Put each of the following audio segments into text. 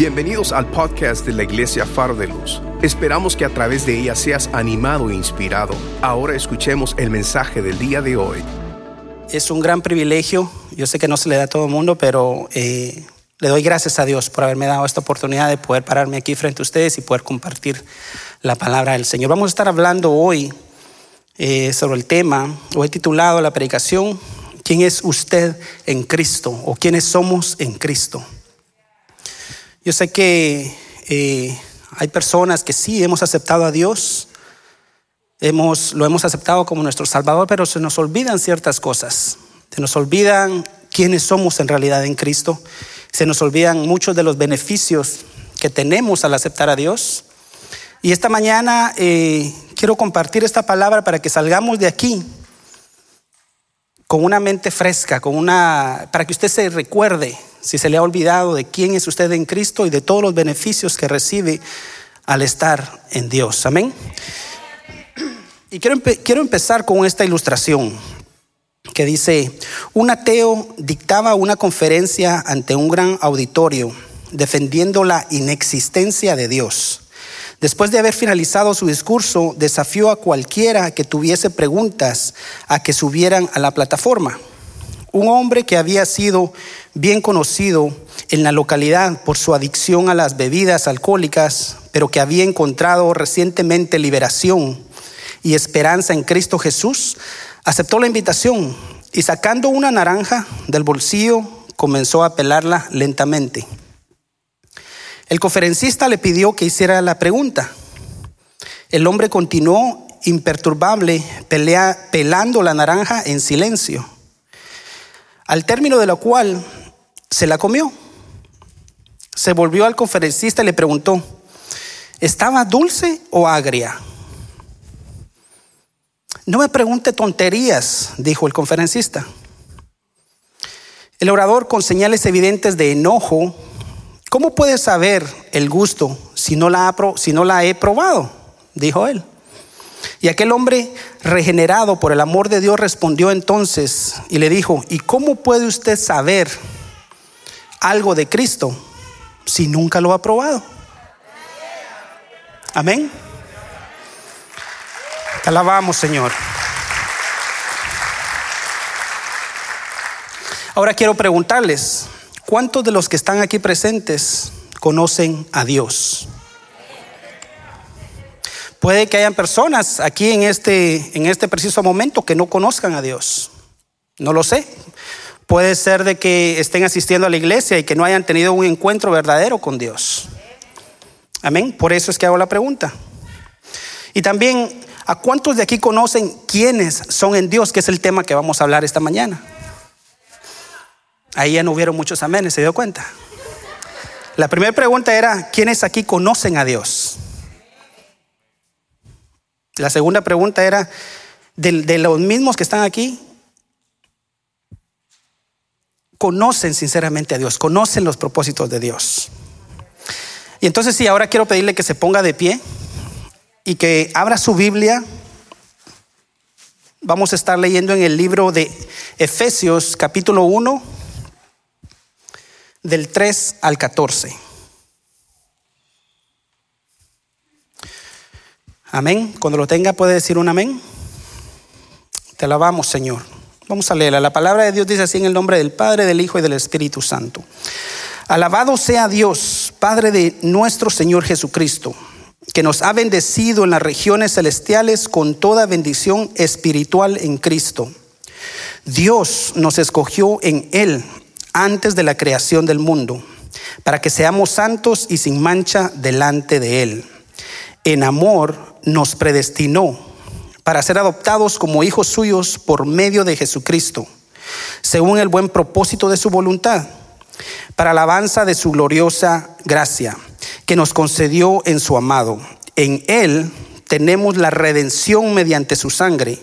Bienvenidos al podcast de la Iglesia Faro de Luz. Esperamos que a través de ella seas animado e inspirado. Ahora escuchemos el mensaje del día de hoy. Es un gran privilegio, yo sé que no se le da a todo el mundo, pero eh, le doy gracias a Dios por haberme dado esta oportunidad de poder pararme aquí frente a ustedes y poder compartir la palabra del Señor. Vamos a estar hablando hoy eh, sobre el tema, hoy titulado la predicación, ¿quién es usted en Cristo? o quiénes somos en Cristo? Yo sé que eh, hay personas que sí hemos aceptado a Dios, hemos, lo hemos aceptado como nuestro Salvador, pero se nos olvidan ciertas cosas. Se nos olvidan quiénes somos en realidad en Cristo. Se nos olvidan muchos de los beneficios que tenemos al aceptar a Dios. Y esta mañana eh, quiero compartir esta palabra para que salgamos de aquí con una mente fresca, con una, para que usted se recuerde si se le ha olvidado de quién es usted en Cristo y de todos los beneficios que recibe al estar en Dios. Amén. Y quiero, quiero empezar con esta ilustración que dice, un ateo dictaba una conferencia ante un gran auditorio defendiendo la inexistencia de Dios. Después de haber finalizado su discurso, desafió a cualquiera que tuviese preguntas a que subieran a la plataforma. Un hombre que había sido bien conocido en la localidad por su adicción a las bebidas alcohólicas, pero que había encontrado recientemente liberación y esperanza en Cristo Jesús, aceptó la invitación y sacando una naranja del bolsillo comenzó a pelarla lentamente. El conferencista le pidió que hiciera la pregunta. El hombre continuó imperturbable pelando la naranja en silencio, al término de lo cual se la comió. Se volvió al conferencista y le preguntó, ¿estaba dulce o agria? No me pregunte tonterías, dijo el conferencista. El orador con señales evidentes de enojo ¿Cómo puede saber el gusto si no, la he probado? Dijo él. Y aquel hombre regenerado por el amor de Dios respondió entonces y le dijo, ¿y cómo puede usted saber algo de Cristo si nunca lo ha probado? Amén. Te alabamos, Señor. Ahora quiero preguntarles, ¿Cuántos de los que están aquí presentes conocen a Dios? Puede que hayan personas aquí en este, en este preciso momento que no conozcan a Dios. No lo sé. Puede ser de que estén asistiendo a la iglesia y que no hayan tenido un encuentro verdadero con Dios. Amén. Por eso es que hago la pregunta. Y también, ¿a cuántos de aquí conocen quiénes son en Dios? Que es el tema que vamos a hablar esta mañana. Ahí ya no hubieron muchos amenes, ¿se dio cuenta? La primera pregunta era, ¿quiénes aquí conocen a Dios? La segunda pregunta era, de, los mismos que están aquí, conocen sinceramente a Dios, conocen los propósitos de Dios. Y entonces sí, ahora quiero pedirle que se ponga de pie y que abra su Biblia. Vamos a estar leyendo en el libro de Efesios capítulo 1 del 3 al 14. Amén. Cuando lo tenga puede decir un amén. Te alabamos, Señor. Vamos a leerla. La palabra de Dios dice así en el nombre del Padre, del Hijo y del Espíritu Santo. Alabado sea Dios, Padre de nuestro Señor Jesucristo, que nos ha bendecido en las regiones celestiales con toda bendición espiritual en Cristo. Dios nos escogió en Él antes de la creación del mundo, para que seamos santos y sin mancha delante de Él. En amor nos predestinó para ser adoptados como hijos suyos por medio de Jesucristo, según el buen propósito de su voluntad, para alabanza de su gloriosa gracia, que nos concedió en su amado. En Él tenemos la redención mediante su sangre,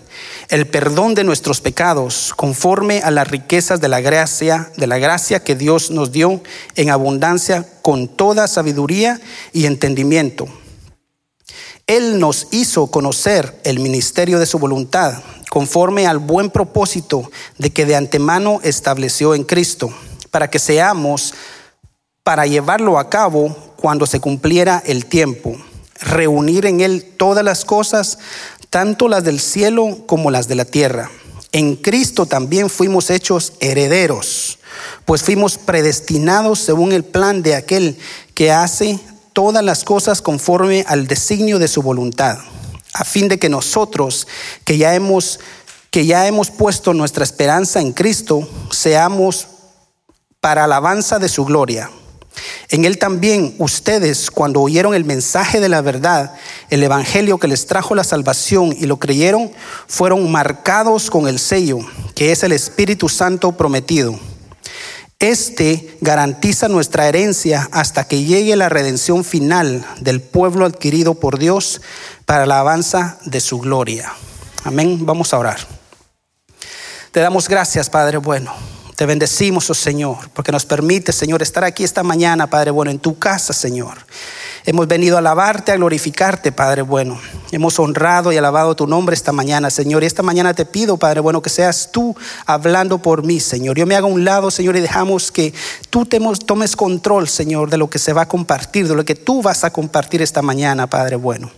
el perdón de nuestros pecados, conforme a las riquezas de la gracia, de la gracia que Dios nos dio en abundancia con toda sabiduría y entendimiento. Él nos hizo conocer el ministerio de su voluntad, conforme al buen propósito de que de antemano estableció en Cristo, para que seamos para llevarlo a cabo cuando se cumpliera el tiempo, reunir en él todas las cosas, tanto las del cielo como las de la tierra. En Cristo también fuimos hechos herederos, pues fuimos predestinados según el plan de aquel que hace todas las cosas conforme al designio de su voluntad, a fin de que nosotros, que ya hemos que ya hemos puesto nuestra esperanza en Cristo, seamos para alabanza de su gloria. En él también ustedes, cuando oyeron el mensaje de la verdad, el evangelio que les trajo la salvación y lo creyeron, fueron marcados con el sello, que es el Espíritu Santo prometido. Este garantiza nuestra herencia hasta que llegue la redención final del pueblo adquirido por Dios para la alabanza de su gloria. Amén. Vamos a orar. Te damos gracias, Padre bueno. Te bendecimos, oh Señor, porque nos permite, Señor, estar aquí esta mañana, Padre bueno, en tu casa, Señor. Hemos venido a alabarte, a glorificarte, Padre bueno. Hemos honrado y alabado tu nombre esta mañana, Señor. Y esta mañana te pido, Padre bueno, que seas tú hablando por mí, Señor. Yo me hago a un lado, Señor, y dejamos que tú tomes control, Señor, de lo que se va a compartir, de lo que tú vas a compartir esta mañana, Padre bueno.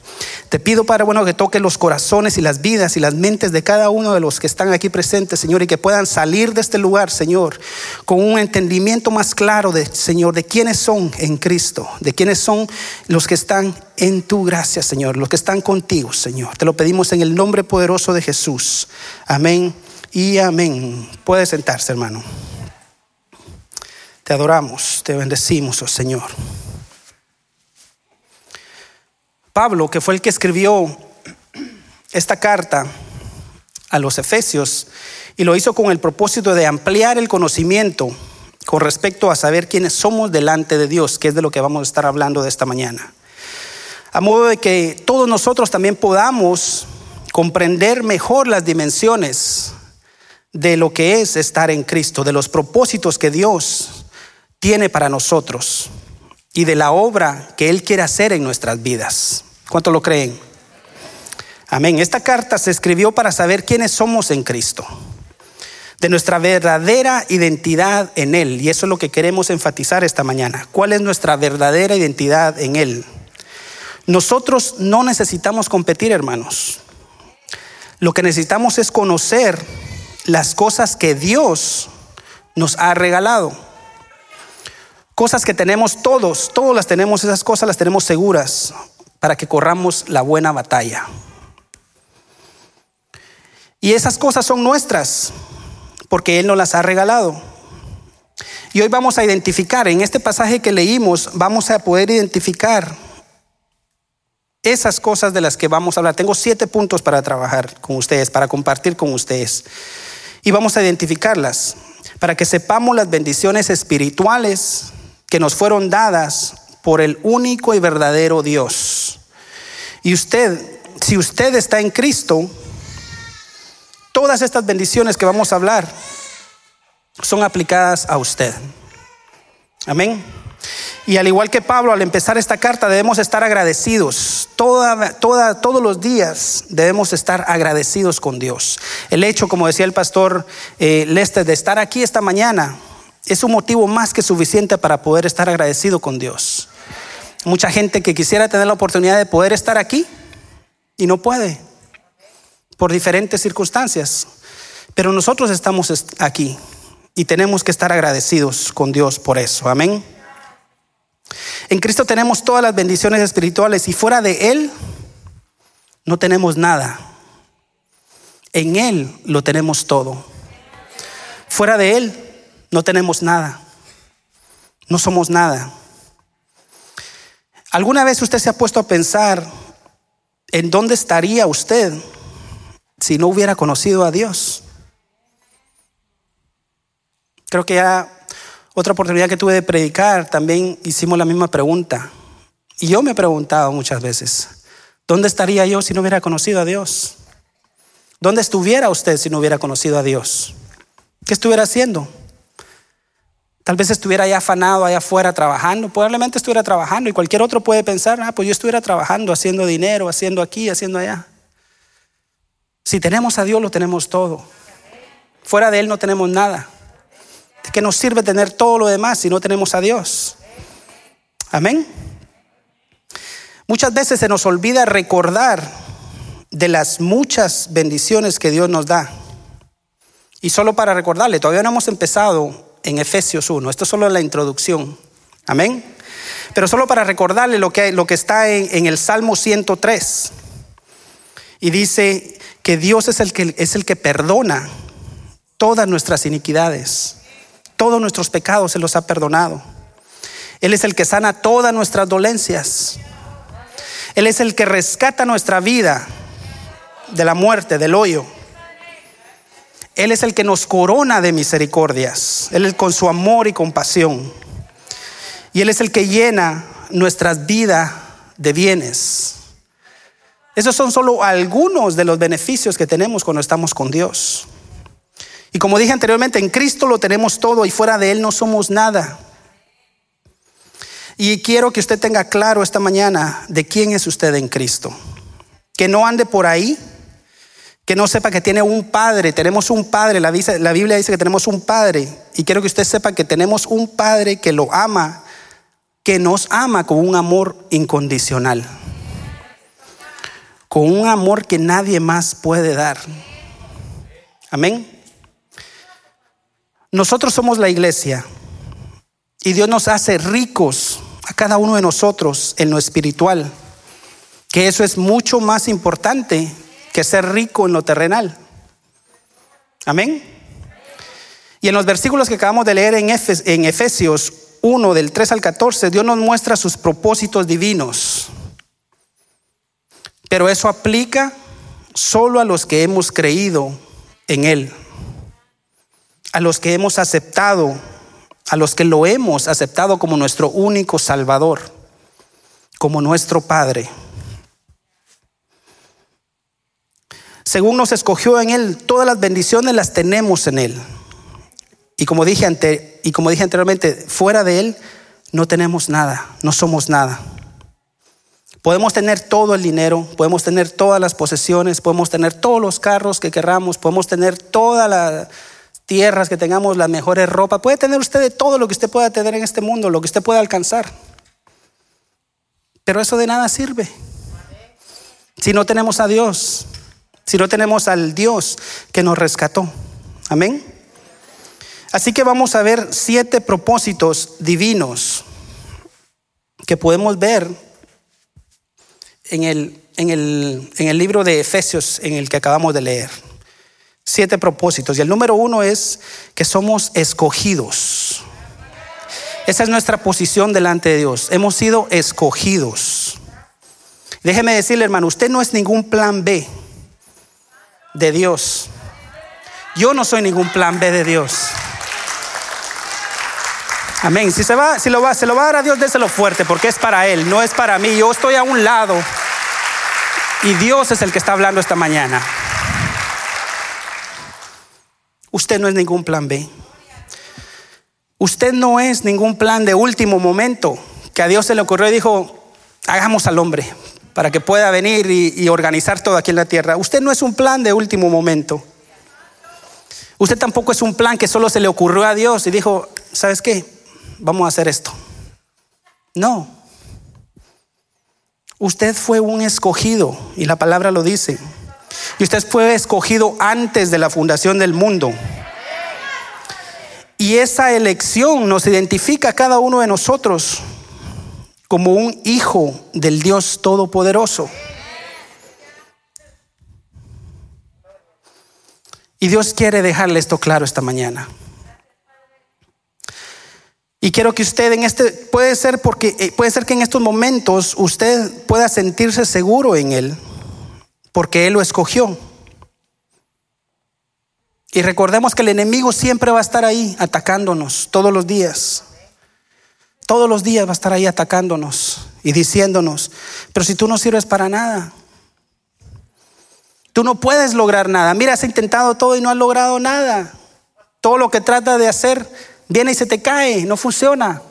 Te pido, Padre bueno, que toques los corazones y las vidas y las mentes de cada uno de los que están aquí presentes, Señor, y que puedan salir de este lugar, Señor, con un entendimiento más claro Señor, de quiénes son en Cristo, de quiénes son los que están en tu gracia, Señor, los que están contigo, Señor. Te lo pedimos en el nombre poderoso de Jesús. Amén y amén. Puede sentarse, hermano. Te adoramos, te bendecimos, oh Señor. Pablo, que fue el que escribió esta carta a los Efesios, y lo hizo con el propósito de ampliar el conocimiento con respecto a saber quiénes somos delante de Dios, que es de lo que vamos a estar hablando de esta mañana. A modo de que todos nosotros también podamos comprender mejor las dimensiones de lo que es estar en Cristo, de los propósitos que Dios tiene para nosotros y de la obra que Él quiere hacer en nuestras vidas. ¿Cuánto lo creen? Amén. Esta carta se escribió para saber quiénes somos en Cristo de nuestra verdadera identidad en Él. Y eso es lo que queremos enfatizar esta mañana. ¿Cuál es nuestra verdadera identidad en Él? Nosotros no necesitamos competir, hermanos. Lo que necesitamos es conocer las cosas que Dios nos ha regalado. Cosas que tenemos todos, todos las tenemos, esas cosas las tenemos seguras para que corramos la buena batalla. Y esas cosas son nuestras porque Él nos las ha regalado. Y hoy vamos a identificar, en este pasaje que leímos, vamos a poder identificar esas cosas de las que vamos a hablar. Tengo siete puntos para trabajar con ustedes, para compartir con ustedes. Y vamos a identificarlas para que sepamos las bendiciones espirituales que nos fueron dadas por el único y verdadero Dios. Y usted, si usted está en Cristo, Todas estas bendiciones que vamos a hablar son aplicadas a usted. Amén. Y al igual que Pablo, al empezar esta carta debemos estar agradecidos. Todos los días debemos estar agradecidos con Dios. El hecho, como decía el pastor eh, Lester, de estar aquí esta mañana es un motivo más que suficiente para poder estar agradecido con Dios. Mucha gente que quisiera tener la oportunidad de poder estar aquí y no puede por diferentes circunstancias. Pero nosotros estamos aquí y tenemos que estar agradecidos con Dios por eso. Amén. En Cristo tenemos todas las bendiciones espirituales y fuera de Él no tenemos nada. En Él lo tenemos todo. Fuera de Él no tenemos nada. No somos nada. ¿Alguna vez usted se ha puesto a pensar en dónde estaría usted si no hubiera conocido a Dios? Creo que ya otra oportunidad que tuve de predicar, también hicimos la misma pregunta. Y yo me he preguntado muchas veces, ¿dónde estaría yo si no hubiera conocido a Dios? ¿Dónde estuviera usted si no hubiera conocido a Dios? ¿Qué estuviera haciendo? Tal vez estuviera allá afanado, allá afuera trabajando. Probablemente estuviera trabajando y cualquier otro puede pensar, ah, pues yo estuviera trabajando, haciendo dinero, haciendo aquí, haciendo allá. Si tenemos a Dios, lo tenemos todo. Fuera de Él no tenemos nada. ¿De qué nos sirve tener todo lo demás si no tenemos a Dios? Amén. Muchas veces se nos olvida recordar de las muchas bendiciones que Dios nos da. Y solo para recordarle, todavía no hemos empezado en Efesios 1, esto es solo la introducción. Amén. Pero solo para recordarle lo que, lo que está en, en el Salmo 103. Y dice que Dios es el que, es el que perdona todas nuestras iniquidades. Todos nuestros pecados se los ha perdonado. Él es el que sana todas nuestras dolencias. Él es el que rescata nuestra vida de la muerte, del hoyo. Él es el que nos corona de misericordias. Él es con su amor y compasión. Y Él es el que llena nuestras vidas de bienes. Esos son solo algunos de los beneficios que tenemos cuando estamos con Dios. Y como dije anteriormente, en Cristo lo tenemos todo y fuera de Él no somos nada. Y quiero que usted tenga claro esta mañana de quién es usted en Cristo. Que no ande por ahí, que no sepa que tiene un padre. Tenemos un padre, la, Biblia dice que tenemos un padre. Y quiero que usted sepa que tenemos un padre que lo ama, que nos ama con un amor incondicional. Con un amor que nadie más puede dar. Amén. Nosotros somos la iglesia y Dios nos hace ricos a cada uno de nosotros en lo espiritual, que eso es mucho más importante que ser rico en lo terrenal. Amén. Y en los versículos que acabamos de leer en, Efesios 1 del 3 al 14, Dios nos muestra sus propósitos divinos. Pero eso aplica solo a los que hemos creído en Él, a los que hemos aceptado a los que lo hemos aceptado como nuestro único Salvador, como nuestro Padre. Según nos escogió en Él, todas las bendiciones las tenemos en Él. Y como dije, ante, y como dije anteriormente, fuera de Él no tenemos nada, no somos nada. Podemos tener todo el dinero, podemos tener todas las posesiones, podemos tener todos los carros que querramos, podemos tener toda la, tierras, que tengamos las mejores ropas. Puede tener usted de todo lo que usted pueda tener en este mundo, lo que usted pueda alcanzar. Pero eso de nada sirve. Si no tenemos a Dios, si no tenemos al Dios que nos rescató. Amén. Así que vamos a ver siete propósitos divinos que podemos ver en el, en el, en el libro de Efesios en el que acabamos de leer siete propósitos. Y el número uno es que somos escogidos. Esa es nuestra posición delante de Dios. Hemos sido escogidos. Déjeme decirle, hermano, usted no es ningún plan B de Dios. Yo no soy ningún plan B de Dios. Amén. Si se va, si lo va, se lo va a dar a Dios, déselo fuerte, porque es para Él, no es para mí. Yo estoy a un lado y Dios es el que está hablando esta mañana. Usted no es ningún plan B. Usted no es ningún plan de último momento que a Dios se le ocurrió y dijo, hagamos al hombre para que pueda venir y, organizar todo aquí en la tierra. Usted no es un plan de último momento. Usted tampoco es un plan que solo se le ocurrió a Dios y dijo, ¿sabes qué? Vamos a hacer esto. No. Usted fue un escogido y la palabra lo dice. Y usted fue escogido antes de la fundación del mundo. Y esa elección nos identifica a cada uno de nosotros como un hijo del Dios Todopoderoso. Y Dios quiere dejarle esto claro esta mañana. Y quiero que usted en este, puede ser porque, eh, puede ser que en estos momentos usted pueda sentirse seguro en Él porque Él lo escogió. Y recordemos que el enemigo siempre va a estar ahí atacándonos todos los días. Todos los días va a estar ahí atacándonos y diciéndonos, pero si tú no sirves para nada, tú no puedes lograr nada. Mira, has intentado todo y no has logrado nada. Todo lo que trata de hacer viene y se te cae, no funciona.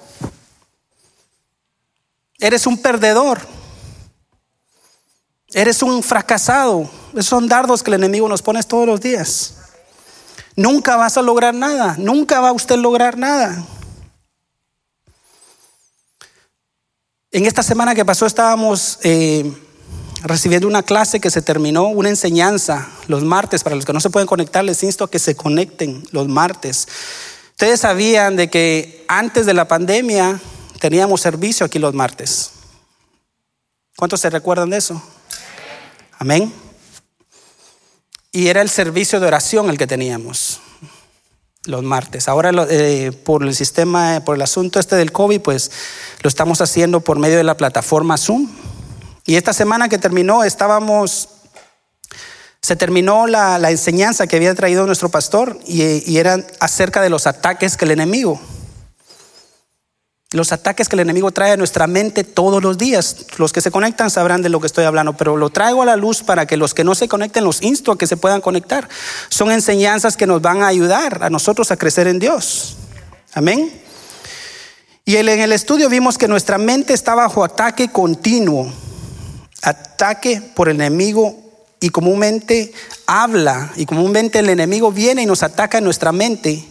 Eres un perdedor. Eres un fracasado. Esos son dardos que el enemigo nos pone todos los días. Nunca vas a lograr nada. Nunca va a usted lograr nada. En esta semana que pasó estábamos eh, recibiendo una clase que se terminó, una enseñanza los martes. Para los que no se pueden conectar, les insto a que se conecten los martes. Ustedes sabían de que antes de la pandemia teníamos servicio aquí los martes. ¿Cuántos se recuerdan de eso? Amén. Y era el servicio de oración el que teníamos los martes. Ahora eh, por el sistema, por el asunto este del COVID, pues lo estamos haciendo por medio de la plataforma Zoom. Y esta semana que terminó, estábamos, se terminó la, enseñanza que había traído nuestro pastor y, y era acerca de los ataques que el enemigo los ataques que el enemigo trae a nuestra mente todos los días. Los que se conectan sabrán de lo que estoy hablando, pero lo traigo a la luz para que los que no se conecten los insto a que se puedan conectar. Son enseñanzas que nos van a ayudar a nosotros a crecer en Dios. Amén. Y en el estudio vimos que nuestra mente está bajo ataque continuo, ataque por el enemigo y comúnmente habla y comúnmente el enemigo viene y nos ataca en nuestra mente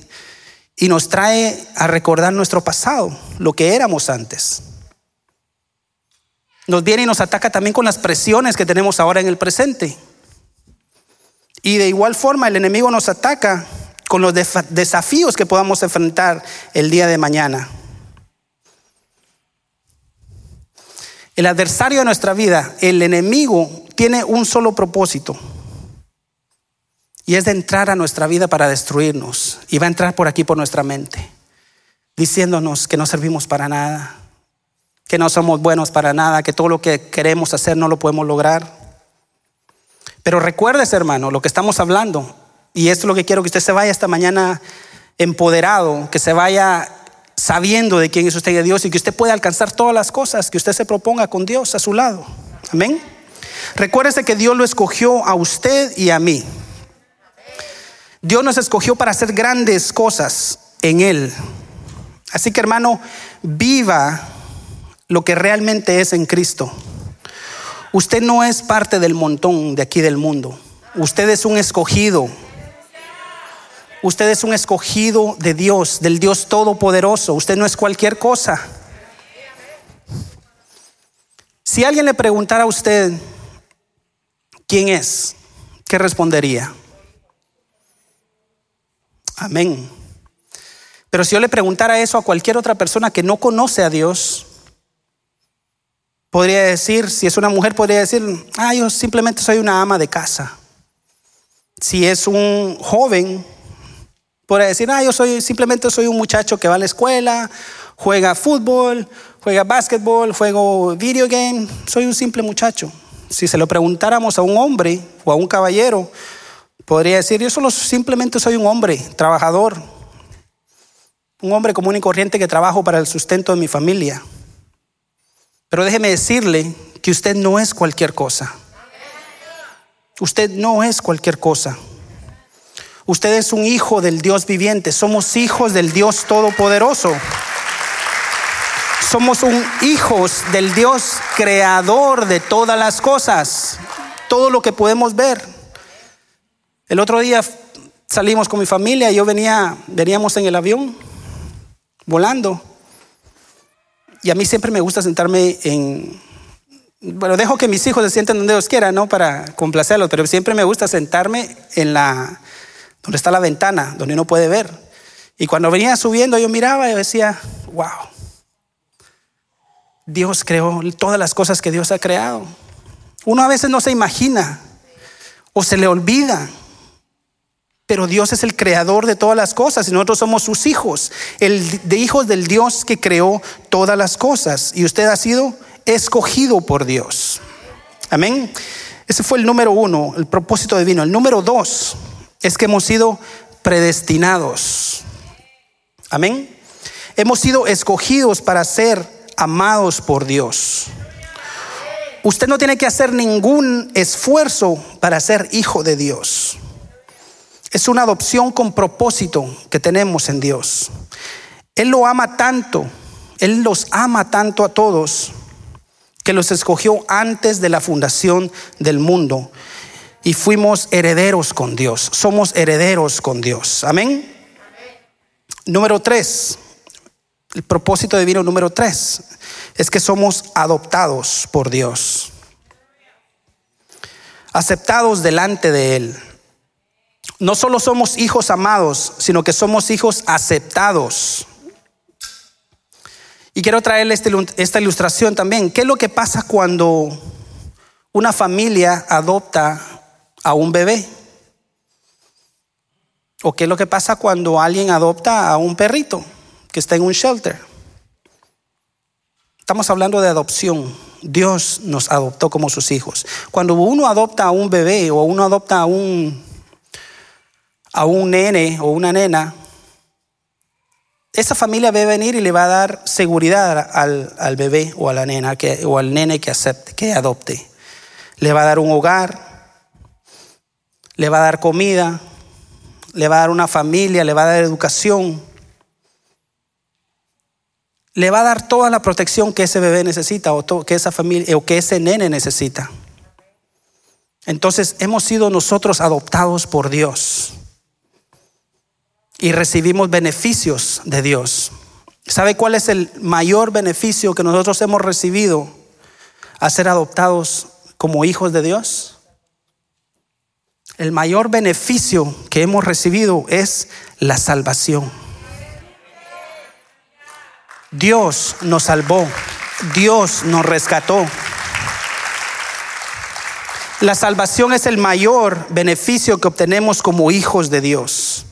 y nos trae a recordar nuestro pasado, lo que éramos antes. Nos viene y nos ataca también con las presiones que tenemos ahora en el presente. Y de igual forma el enemigo nos ataca con los desafíos que podamos enfrentar el día de mañana. El adversario de nuestra vida, el enemigo, tiene un solo propósito y es de entrar a nuestra vida para destruirnos. Y va a entrar por aquí, por nuestra mente, diciéndonos que no servimos para nada, que no somos buenos para nada, que todo lo que queremos hacer no lo podemos lograr. Pero recuérdese, hermano, lo que estamos hablando. Y esto es lo que quiero que usted se vaya esta mañana empoderado, que se vaya sabiendo de quién es usted y de Dios y que usted pueda alcanzar todas las cosas que usted se proponga con Dios a su lado. Amén. Recuérdese que Dios lo escogió a usted y a mí. Dios nos escogió para hacer grandes cosas en Él. Así que hermano, viva lo que realmente es en Cristo. Usted no es parte del montón de aquí del mundo. Usted es un escogido. Usted es un escogido de Dios, del Dios Todopoderoso. Usted no es cualquier cosa. Si alguien le preguntara a usted quién es, ¿qué respondería? Amén. Pero si yo le preguntara eso a cualquier otra persona que no conoce a Dios, podría decir, si es una mujer, podría decir, ah, yo simplemente soy una ama de casa. Si es un joven, podría decir, ah, yo soy simplemente soy un muchacho que va a la escuela, juega fútbol, juega básquetbol, juego video game, soy un simple muchacho. Si se lo preguntáramos a un hombre o a un caballero, Podría decir, yo solo simplemente soy un hombre, trabajador, un hombre común y corriente que trabajo para el sustento de mi familia. Pero déjeme decirle que usted no es cualquier cosa. Usted no es cualquier cosa. Usted es un hijo del Dios viviente. Somos hijos del Dios todopoderoso. Somos un hijos del Dios creador de todas las cosas. Todo lo que podemos ver. El otro día salimos con mi familia y yo venía, veníamos en el avión, volando. Y a mí siempre me gusta sentarme en, bueno, dejo que mis hijos se sienten donde Dios quiera, ¿no? Para complacerlos, pero siempre me gusta sentarme en la, donde está la ventana, donde uno puede ver. Y cuando venía subiendo yo miraba y decía, wow, Dios creó todas las cosas que Dios ha creado. Uno a veces no se imagina o se le olvida pero Dios es el creador de todas las cosas y nosotros somos sus hijos, el de hijos del Dios que creó todas las cosas. Y usted ha sido escogido por Dios. Amén. Ese fue el número uno, el propósito divino. El número dos es que hemos sido predestinados. Amén. Hemos sido escogidos para ser amados por Dios. Usted no tiene que hacer ningún esfuerzo para ser hijo de Dios. Es una adopción con propósito que tenemos en Dios. Él lo ama tanto, Él los ama tanto a todos, que los escogió antes de la fundación del mundo. Y fuimos herederos con Dios. Somos herederos con Dios. Amén. Número tres, El propósito divino número tres es que somos adoptados por Dios, aceptados delante de Él. No solo somos hijos amados, sino que somos hijos aceptados. Y quiero traerle este esta ilustración también. ¿Qué es lo que pasa cuando una familia adopta a un bebé? ¿O qué es lo que pasa cuando alguien adopta a un perrito que está en un shelter? Estamos hablando de adopción. Dios nos adoptó como sus hijos. Cuando uno adopta a un bebé o uno adopta a un, a un nene o una nena, esa familia debe venir y le va a dar seguridad al, al bebé o a la nena o al nene que acepte, que adopte. Le va a dar un hogar, le va a dar comida, le va a dar una familia, le va a dar educación, le va a dar toda la protección que ese bebé necesita o que esa familia o que ese nene necesita. Entonces hemos sido nosotros adoptados por Dios y recibimos beneficios de Dios. ¿Sabe cuál es el mayor beneficio que nosotros hemos recibido a ser adoptados como hijos de Dios? el mayor beneficio que hemos recibido es la salvación. Dios nos salvó, Dios nos rescató. La salvación es el mayor beneficio que obtenemos como hijos de Dios.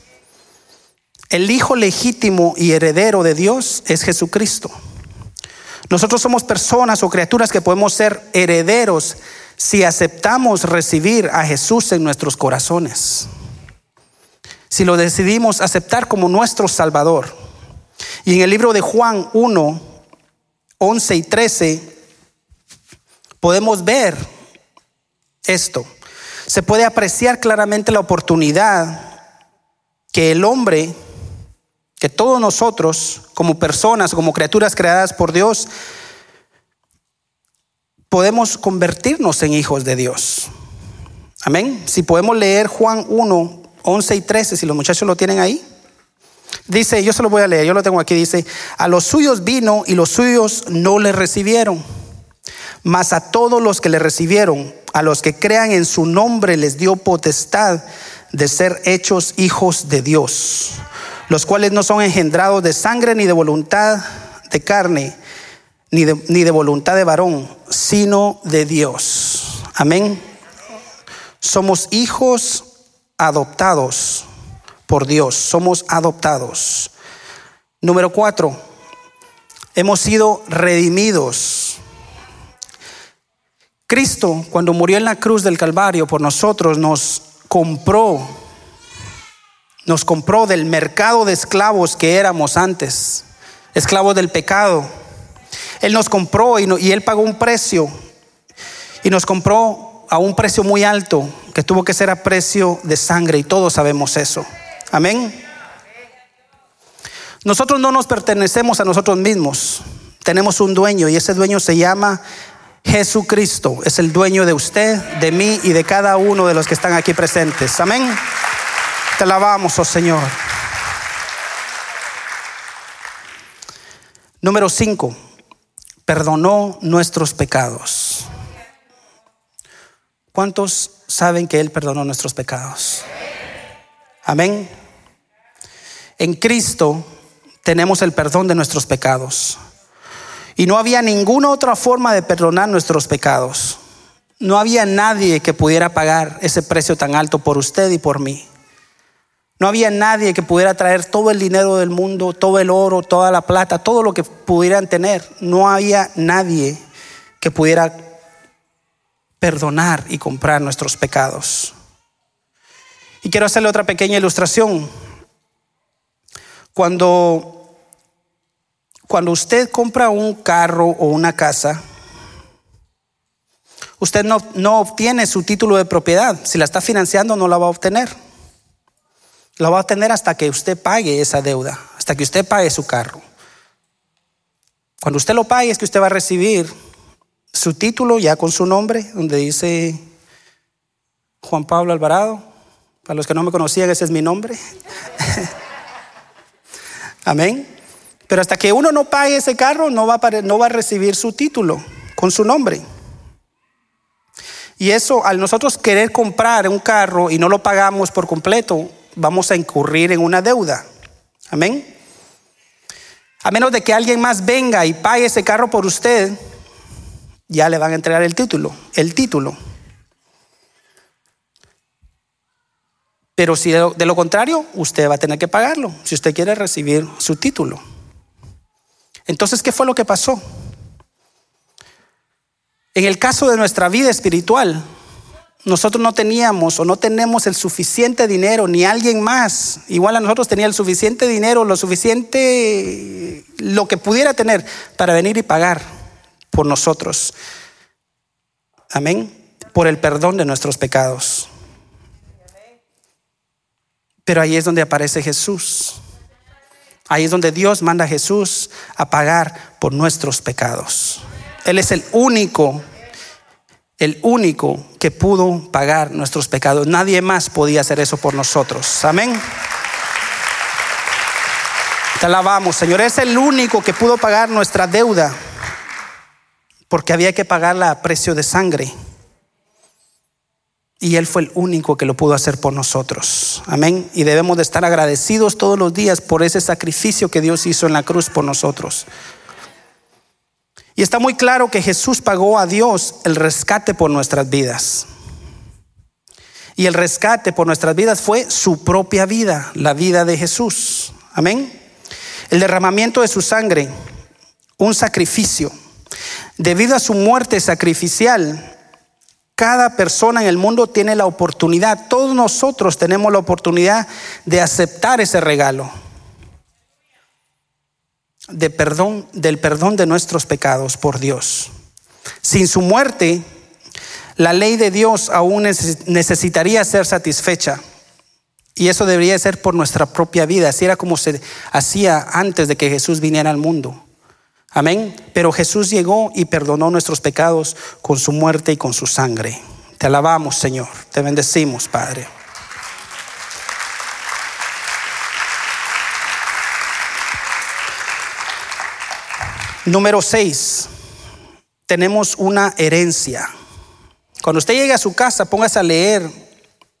El hijo legítimo y heredero de Dios es Jesucristo. Nosotros somos personas o criaturas que podemos ser herederos si aceptamos recibir a Jesús en nuestros corazones, si lo decidimos aceptar como nuestro Salvador. Y en el libro de Juan 1, 11 y 13, podemos ver esto. Se puede apreciar claramente la oportunidad que el hombre, que todos nosotros, como personas, como criaturas creadas por Dios, podemos convertirnos en hijos de Dios. Amén. Si podemos leer Juan 1, 11 y 13, si los muchachos lo tienen ahí. Dice, yo se lo voy a leer, yo lo tengo aquí, dice, a los suyos vino y los suyos no le recibieron, mas a todos los que le recibieron, a los que crean en su nombre, les dio potestad de ser hechos hijos de Dios, los cuales no son engendrados de sangre ni de voluntad de carne, ni de, voluntad de varón, sino de Dios. Amén. Somos hijos adoptados por Dios, somos adoptados. Número cuatro, hemos sido redimidos. Cristo, cuando murió en la cruz del Calvario por nosotros, nos compró, nos compró del mercado de esclavos que éramos antes, esclavos del pecado él nos compró y, Él pagó un precio. Y nos compró a un precio muy alto, que tuvo que ser a precio de sangre. Y todos sabemos eso. Amén. Nosotros no nos pertenecemos a nosotros mismos. Tenemos un dueño y ese dueño se llama Jesucristo. Es el dueño de usted, de mí y de cada uno de los que están aquí presentes. Amén. Te alabamos, oh Señor. Número 5 perdonó nuestros pecados. ¿Cuántos saben que Él perdonó nuestros pecados? Amén. En Cristo tenemos el perdón de nuestros pecados. Y no había ninguna otra forma de perdonar nuestros pecados. No había nadie que pudiera pagar ese precio tan alto por usted y por mí. No había nadie que pudiera traer todo el dinero del mundo, todo el oro, toda la plata, todo lo que pudieran tener. No había nadie que pudiera perdonar y comprar nuestros pecados. Y quiero hacerle otra pequeña ilustración. Cuando, cuando usted compra un carro o una casa, usted no, no obtiene su título de propiedad. Si la está financiando, no la va a obtener. La va a tener hasta que usted pague esa deuda, hasta que usted pague su carro. Cuando usted lo pague es que usted va a recibir su título ya con su nombre, donde dice Juan Pablo Alvarado. Para los que no me conocían, ese es mi nombre. Amén. Pero hasta que uno no pague ese carro, no va a, no va a recibir su título con su nombre. Y eso, al nosotros querer comprar un carro y no lo pagamos por completo, vamos a incurrir en una deuda. Amén. A menos de que alguien más venga y pague ese carro por usted, ya le van a entregar el título, el título. Pero si de lo contrario, usted va a tener que pagarlo, si usted quiere recibir su título. Entonces, ¿qué fue lo que pasó? En el caso de nuestra vida espiritual, nosotros no teníamos o no tenemos el suficiente dinero, ni alguien más, igual a nosotros tenía el suficiente dinero, lo suficiente, lo que pudiera tener para venir y pagar por nosotros. Amén. Por el perdón de nuestros pecados. Pero ahí es donde aparece Jesús. Ahí es donde Dios manda a Jesús a pagar por nuestros pecados. Él es el único, el único que pudo pagar nuestros pecados. Nadie más podía hacer eso por nosotros. Amén. Te alabamos, Señor. Es el único que pudo pagar nuestra deuda porque había que pagarla a precio de sangre. Y Él fue el único que lo pudo hacer por nosotros. Amén. Y debemos de estar agradecidos todos los días por ese sacrificio que Dios hizo en la cruz por nosotros. Y está muy claro que Jesús pagó a Dios el rescate por nuestras vidas. Y el rescate por nuestras vidas fue su propia vida, la vida de Jesús. Amén. El derramamiento de su sangre, un sacrificio. Debido a su muerte sacrificial, cada persona en el mundo tiene la oportunidad, todos nosotros tenemos la oportunidad de aceptar ese regalo de perdón, del perdón de nuestros pecados por Dios. Sin su muerte, la ley de Dios aún necesitaría ser satisfecha. Y eso debería ser por nuestra propia vida. Así era como se hacía antes de que Jesús viniera al mundo. Amén. Pero Jesús llegó y perdonó nuestros pecados con su muerte y con su sangre. Te alabamos, Señor. Te bendecimos, Padre. Número 6. Tenemos una herencia. Cuando usted llegue a su casa, póngase a leer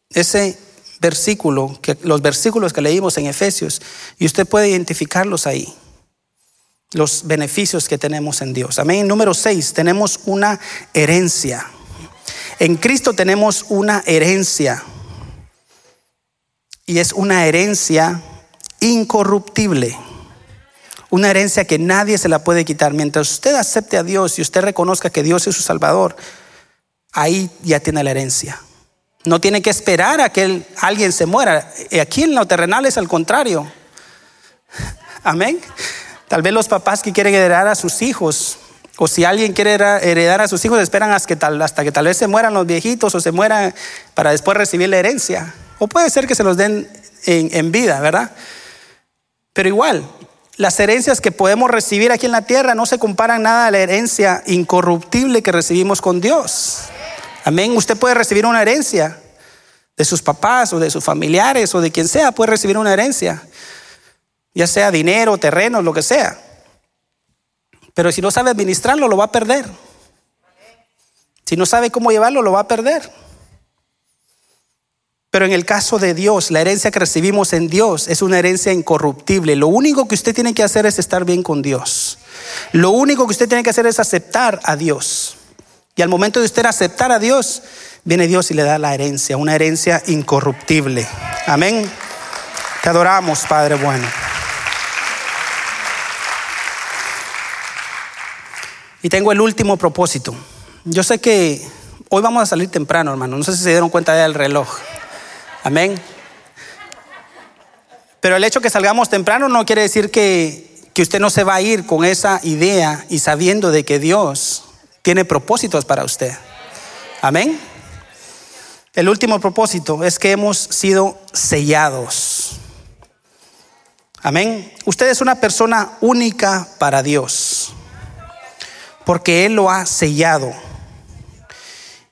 ese versículo, que, los versículos que leímos en Efesios, y usted puede identificarlos ahí los beneficios que tenemos en Dios. Amén. Número 6, tenemos una herencia. En Cristo tenemos una herencia. Y es una herencia incorruptible. Una herencia que nadie se la puede quitar. Mientras usted acepte a Dios y usted reconozca que Dios es su Salvador, ahí ya tiene la herencia. No tiene que esperar a que alguien se muera. Aquí en lo terrenal es al contrario. Amén. Tal vez los papás que quieren heredar a sus hijos, o si alguien quiere heredar a sus hijos, esperan hasta que, tal, vez se mueran los viejitos o se mueran para después recibir la herencia. O puede ser que se los den en, en vida, ¿verdad? Pero igual, las herencias que podemos recibir aquí en la tierra no se comparan nada a la herencia incorruptible que recibimos con Dios. Amén. Usted puede recibir una herencia de sus papás o de sus familiares o de quien sea, puede recibir una herencia ya sea dinero, terreno, lo que sea. Pero si no sabe administrarlo, lo va a perder. Si no sabe cómo llevarlo, lo va a perder. Pero en el caso de Dios, la herencia que recibimos en Dios es una herencia incorruptible. Lo único que usted tiene que hacer es estar bien con Dios. Lo único que usted tiene que hacer es aceptar a Dios. Y al momento de usted aceptar a Dios, viene Dios y le da la herencia, una herencia incorruptible. Amén. Te adoramos, Padre bueno. Y tengo el último propósito. Yo sé que hoy vamos a salir temprano, hermano. No sé si se dieron cuenta del reloj. Amén. Pero el hecho que salgamos temprano no quiere decir que, que usted no se va a ir con esa idea y sabiendo de que Dios tiene propósitos para usted. Amén. El último propósito es que hemos sido sellados. Amén. Usted es una persona única para Dios porque Él lo ha sellado.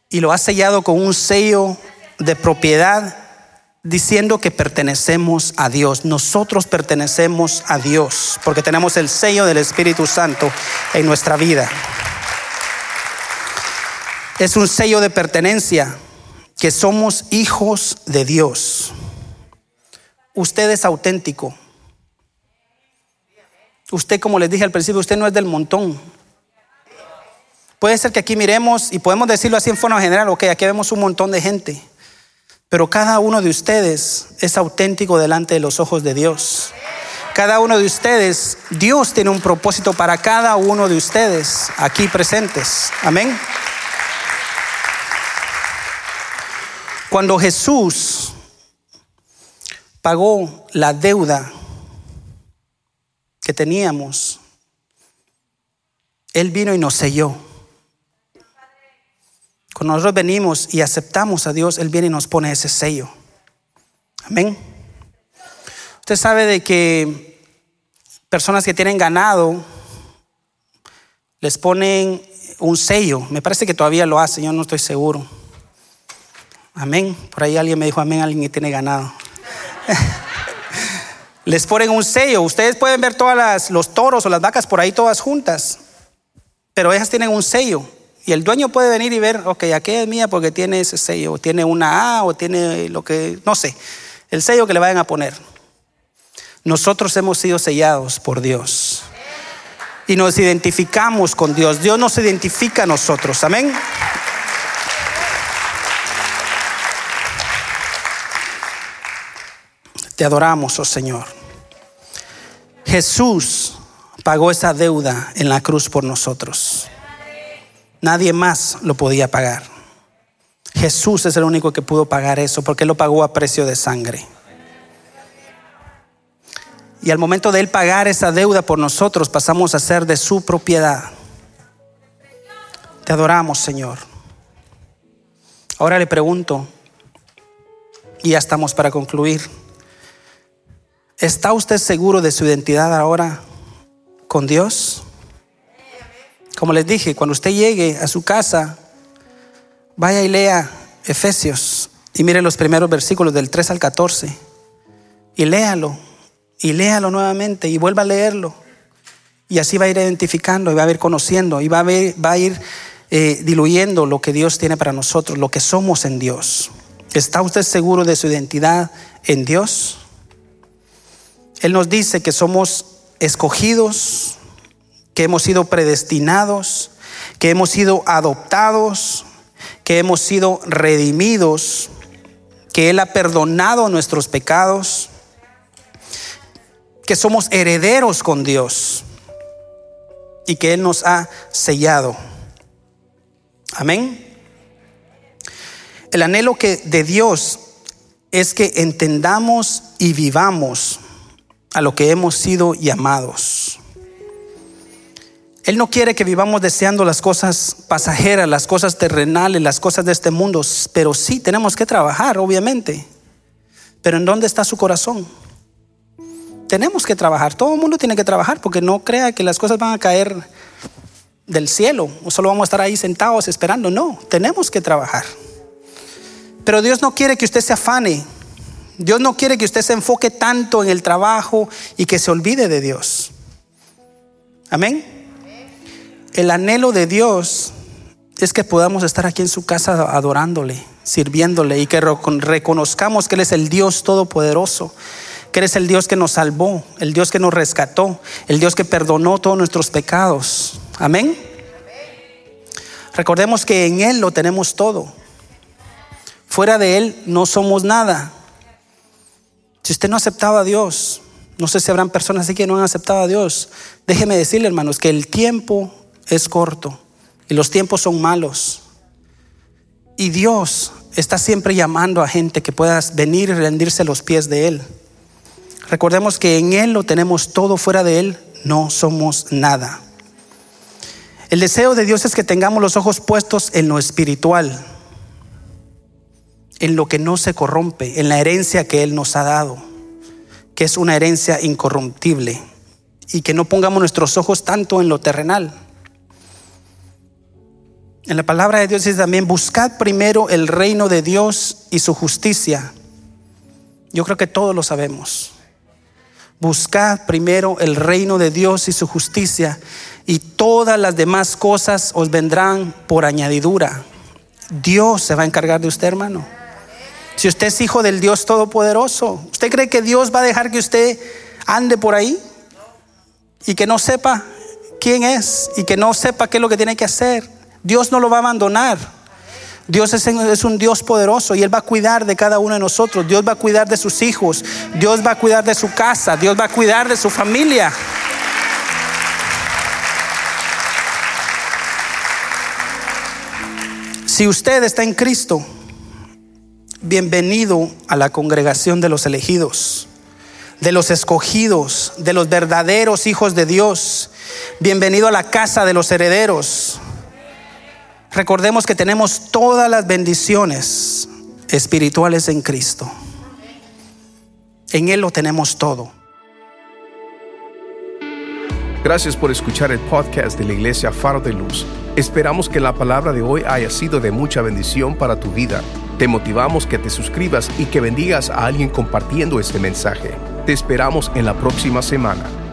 Y lo ha sellado con un sello de propiedad diciendo que pertenecemos a Dios. Nosotros pertenecemos a Dios porque tenemos el sello del Espíritu Santo en nuestra vida. Es un sello de pertenencia que somos hijos de Dios. Usted es auténtico. Usted, como les dije al principio, usted no es del montón. Puede ser que aquí miremos y podemos decirlo así en forma general, ok, aquí vemos un montón de gente, pero cada uno de ustedes es auténtico delante de los ojos de Dios. Cada uno de ustedes, Dios tiene un propósito para cada uno de ustedes aquí presentes. Amén. Cuando Jesús pagó la deuda que teníamos, Él vino y nos selló. Cuando nosotros venimos y aceptamos a Dios, Él viene y nos pone ese sello. Amén. Usted sabe de que personas que tienen ganado les ponen un sello. Me parece que todavía lo hacen, yo no estoy seguro. Amén. Por ahí alguien me dijo amén, alguien que tiene ganado. les ponen un sello. Ustedes pueden ver todas los toros o las vacas por ahí todas juntas, pero ellas tienen un sello. Y el dueño puede venir y ver, ok, aquella es mía porque tiene ese sello, o tiene una A, o tiene lo que, no sé, el sello que le vayan a poner. Nosotros hemos sido sellados por Dios. Y nos identificamos con Dios. Dios nos identifica a nosotros. Amén. Te adoramos, oh Señor. Jesús pagó esa deuda en la cruz por nosotros. Nadie más lo podía pagar. Jesús es el único que pudo pagar eso porque lo pagó a precio de sangre. Y al momento de Él pagar esa deuda por nosotros, pasamos a ser de su propiedad. Te adoramos, Señor. Ahora le pregunto, y ya estamos para concluir. ¿Está usted seguro de su identidad ahora con Dios? Como les dije, cuando usted llegue a su casa, vaya y lea Efesios y mire los primeros versículos del 3 al 14 y léalo y léalo nuevamente y vuelva a leerlo. Y así va a ir identificando y va a ir conociendo y va a, a ir eh, diluyendo lo que Dios tiene para nosotros, lo que somos en Dios. ¿Está usted seguro de su identidad en Dios? Él nos dice que somos escogidos, que hemos sido predestinados, que hemos sido adoptados, que hemos sido redimidos, que Él ha perdonado nuestros pecados, que somos herederos con Dios y que Él nos ha sellado. Amén. El anhelo que de Dios es que entendamos y vivamos a lo que hemos sido llamados. Él no quiere que vivamos deseando las cosas pasajeras, las cosas terrenales, las cosas de este mundo, pero sí tenemos que trabajar, obviamente. Pero ¿en dónde está su corazón? Tenemos que trabajar, todo el mundo tiene que trabajar porque no crea que las cosas van a caer del cielo o solo vamos a estar ahí sentados esperando, no, tenemos que trabajar. Pero Dios no quiere que usted se afane Dios no quiere que usted se enfoque tanto en el trabajo y que se olvide de Dios. Amén. El anhelo de Dios es que podamos estar aquí en su casa adorándole, sirviéndole y que reconozcamos que Él es el Dios todopoderoso, que Él es el Dios que nos salvó, el Dios que nos rescató, el Dios que perdonó todos nuestros pecados. Amén. Recordemos que en Él lo tenemos todo. Fuera de Él no somos nada. Si usted no ha aceptado a Dios, no sé si habrán personas aquí que no han aceptado a Dios. Déjeme decirle, hermanos, que el tiempo es corto y los tiempos son malos. Y Dios está siempre llamando a gente que pueda venir y rendirse los pies de Él. Recordemos que en Él lo tenemos todo, fuera de Él no somos nada. El deseo de Dios es que tengamos los ojos puestos en lo espiritual en lo que no se corrompe, en la herencia que Él nos ha dado, que es una herencia incorruptible, y que no pongamos nuestros ojos tanto en lo terrenal. En la palabra de Dios dice también, buscad primero el reino de Dios y su justicia, Yo creo que todos lo sabemos. Buscad primero el reino de Dios y su justicia y todas las demás cosas os vendrán por añadidura. Dios se va a encargar de usted, hermano. Si usted es hijo del Dios Todopoderoso, ¿usted cree que Dios va a dejar que usted ande por ahí y que no sepa quién es y que no sepa qué es lo que tiene que hacer? Dios no lo va a abandonar. Dios es, un Dios poderoso y Él va a cuidar de cada uno de nosotros. Dios va a cuidar de sus hijos. Dios va a cuidar de su casa. Dios va a cuidar de su familia. Si usted está en Cristo, bienvenido a la congregación de los elegidos, de los escogidos, de los verdaderos hijos de Dios. Bienvenido a la casa de los herederos. Recordemos que tenemos todas las bendiciones espirituales en Cristo. En Él lo tenemos todo. Gracias por escuchar el podcast de la Iglesia Faro de Luz. Esperamos que la palabra de hoy haya sido de mucha bendición para tu vida. Te motivamos que te suscribas y que bendigas a alguien compartiendo este mensaje. Te esperamos en la próxima semana.